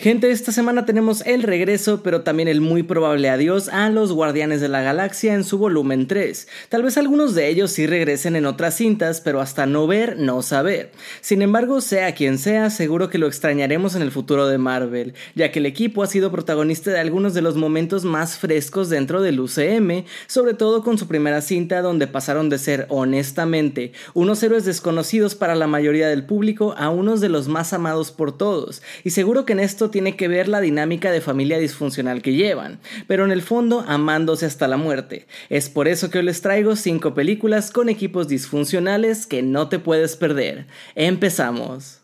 Gente, esta semana tenemos el regreso, pero también el muy probable adiós a los Guardianes de la Galaxia en su volumen 3. Tal vez algunos de ellos sí regresen en otras cintas, pero hasta no ver, no saber. Sin embargo, sea quien sea, seguro que lo extrañaremos en el futuro de Marvel, ya que el equipo ha sido protagonista de algunos de los momentos más frescos dentro del UCM, sobre todo con su primera cinta donde pasaron de ser, honestamente, unos héroes desconocidos para la mayoría del público a unos de los más amados por todos. Y seguro que en esto tiene que ver la dinámica de familia disfuncional que llevan, pero en el fondo amándose hasta la muerte. Es por eso que hoy les traigo 5 películas con equipos disfuncionales que no te puedes perder. Empezamos.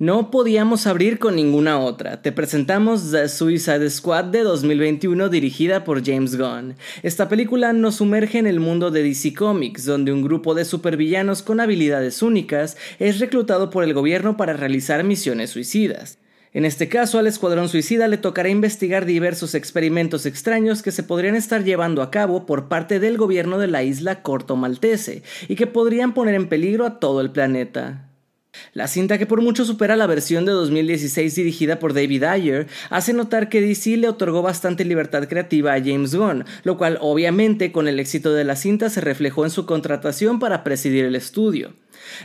No podíamos abrir con ninguna otra. Te presentamos The Suicide Squad de 2021 dirigida por James Gunn. Esta película nos sumerge en el mundo de DC Comics, donde un grupo de supervillanos con habilidades únicas es reclutado por el gobierno para realizar misiones suicidas. En este caso, al Escuadrón Suicida le tocará investigar diversos experimentos extraños que se podrían estar llevando a cabo por parte del gobierno de la isla Corto Maltese y que podrían poner en peligro a todo el planeta. La cinta que por mucho supera la versión de 2016 dirigida por David Ayer hace notar que DC le otorgó bastante libertad creativa a James Gunn, lo cual obviamente con el éxito de la cinta se reflejó en su contratación para presidir el estudio.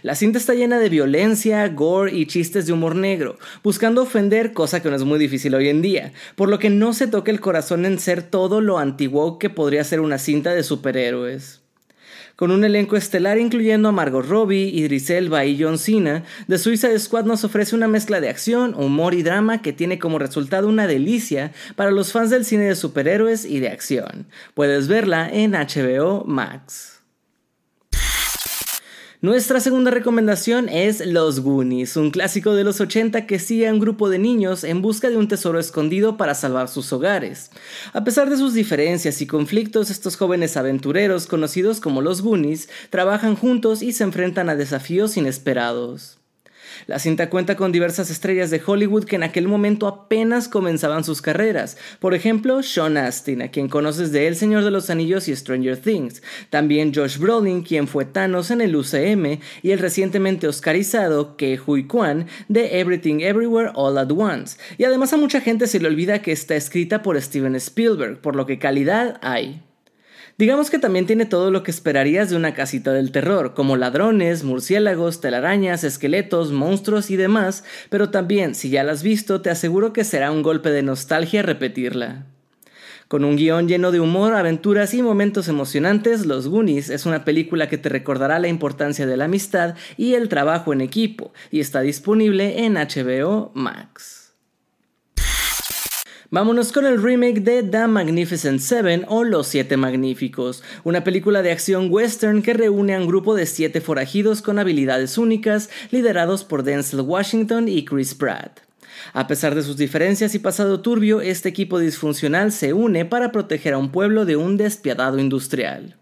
La cinta está llena de violencia, gore y chistes de humor negro, buscando ofender, cosa que no es muy difícil hoy en día, por lo que no se toca el corazón en ser todo lo antiguo que podría ser una cinta de superhéroes. Con un elenco estelar incluyendo a Margot Robbie, Idris Elba y John Cena, The Suicide Squad nos ofrece una mezcla de acción, humor y drama que tiene como resultado una delicia para los fans del cine de superhéroes y de acción. Puedes verla en HBO Max. Nuestra segunda recomendación es Los Goonies, un clásico de los 80 que sigue a un grupo de niños en busca de un tesoro escondido para salvar sus hogares. A pesar de sus diferencias y conflictos, estos jóvenes aventureros, conocidos como los Goonies, trabajan juntos y se enfrentan a desafíos inesperados. La cinta cuenta con diversas estrellas de Hollywood que en aquel momento apenas comenzaban sus carreras. Por ejemplo, Sean Astin, a quien conoces de El Señor de los Anillos y Stranger Things. También Josh Brolin, quien fue Thanos en el UCM, y el recientemente oscarizado Ke Hui Kwan de Everything Everywhere All at Once. Y además a mucha gente se le olvida que está escrita por Steven Spielberg, por lo que calidad hay. Digamos que también tiene todo lo que esperarías de una casita del terror, como ladrones, murciélagos, telarañas, esqueletos, monstruos y demás, pero también, si ya la has visto, te aseguro que será un golpe de nostalgia repetirla. Con un guion lleno de humor, aventuras y momentos emocionantes, Los Goonies es una película que te recordará la importancia de la amistad y el trabajo en equipo, y está disponible en HBO Max. Vámonos con el remake de The Magnificent Seven o Los Siete Magníficos, una película de acción western que reúne a un grupo de siete forajidos con habilidades únicas, liderados por Denzel Washington y Chris Pratt. A pesar de sus diferencias y pasado turbio, este equipo disfuncional se une para proteger a un pueblo de un despiadado industrial.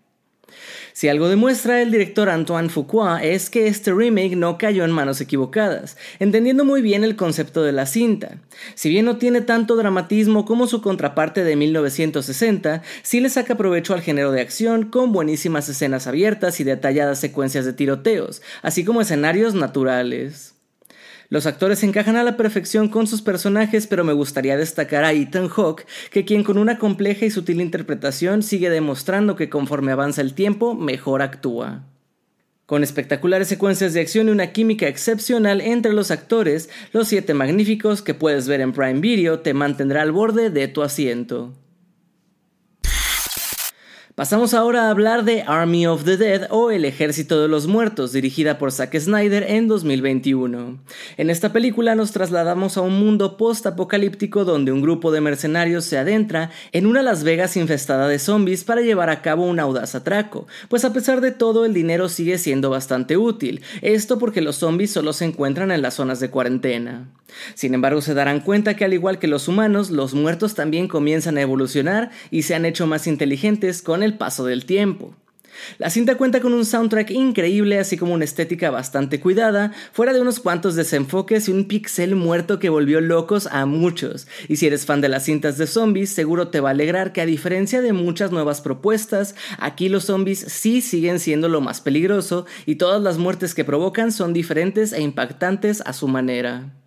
Si algo demuestra el director Antoine Fuqua es que este remake no cayó en manos equivocadas, entendiendo muy bien el concepto de la cinta. Si bien no tiene tanto dramatismo como su contraparte de 1960, sí le saca provecho al género de acción con buenísimas escenas abiertas y detalladas secuencias de tiroteos, así como escenarios naturales. Los actores encajan a la perfección con sus personajes, pero me gustaría destacar a Ethan Hawke, que quien con una compleja y sutil interpretación sigue demostrando que conforme avanza el tiempo, mejor actúa. Con espectaculares secuencias de acción y una química excepcional entre los actores, Los Siete Magníficos que puedes ver en Prime Video te mantendrá al borde de tu asiento. Pasamos ahora a hablar de Army of the Dead o El Ejército de los Muertos, dirigida por Zack Snyder en 2021. En esta película nos trasladamos a un mundo post-apocalíptico donde un grupo de mercenarios se adentra en una Las Vegas infestada de zombies para llevar a cabo un audaz atraco, pues a pesar de todo el dinero sigue siendo bastante útil, esto porque los zombies solo se encuentran en las zonas de cuarentena. Sin embargo, se darán cuenta que al igual que los humanos, los muertos también comienzan a evolucionar y se han hecho más inteligentes con el paso del tiempo. La cinta cuenta con un soundtrack increíble, así como una estética bastante cuidada, fuera de unos cuantos desenfoques y un pixel muerto que volvió locos a muchos. Y si eres fan de las cintas de zombies, seguro te va a alegrar que a diferencia de muchas nuevas propuestas, aquí los zombies sí siguen siendo lo más peligroso y todas las muertes que provocan son diferentes e impactantes a su manera.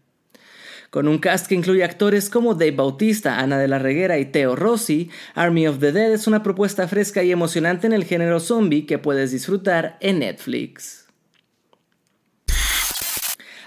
Con un cast que incluye actores como Dave Bautista, Ana de la Reguera y Theo Rossi, Army of the Dead es una propuesta fresca y emocionante en el género zombie que puedes disfrutar en Netflix.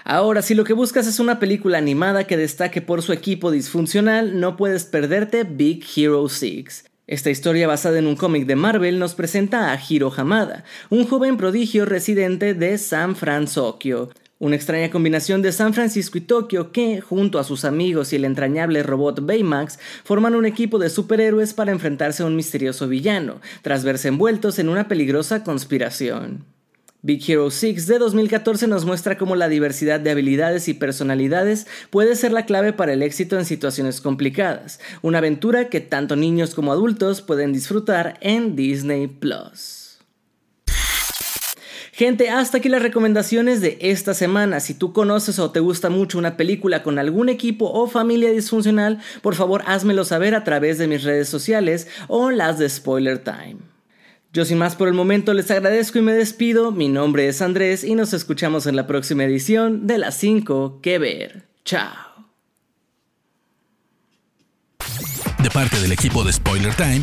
Ahora, si lo que buscas es una película animada que destaque por su equipo disfuncional, no puedes perderte Big Hero 6. Esta historia basada en un cómic de Marvel nos presenta a Hiro Hamada, un joven prodigio residente de San Francisco, una extraña combinación de San Francisco y Tokio que, junto a sus amigos y el entrañable robot Baymax, forman un equipo de superhéroes para enfrentarse a un misterioso villano, tras verse envueltos en una peligrosa conspiración. Big Hero 6 de 2014 nos muestra cómo la diversidad de habilidades y personalidades puede ser la clave para el éxito en situaciones complicadas, una aventura que tanto niños como adultos pueden disfrutar en Disney Plus. Gente, hasta aquí las recomendaciones de esta semana. Si tú conoces o te gusta mucho una película con algún equipo o familia disfuncional, por favor házmelo saber a través de mis redes sociales o las de Spoiler Time. Yo sin más por el momento les agradezco y me despido. Mi nombre es Andrés y nos escuchamos en la próxima edición de las 5 que ver. Chao. De parte del equipo de Spoiler Time.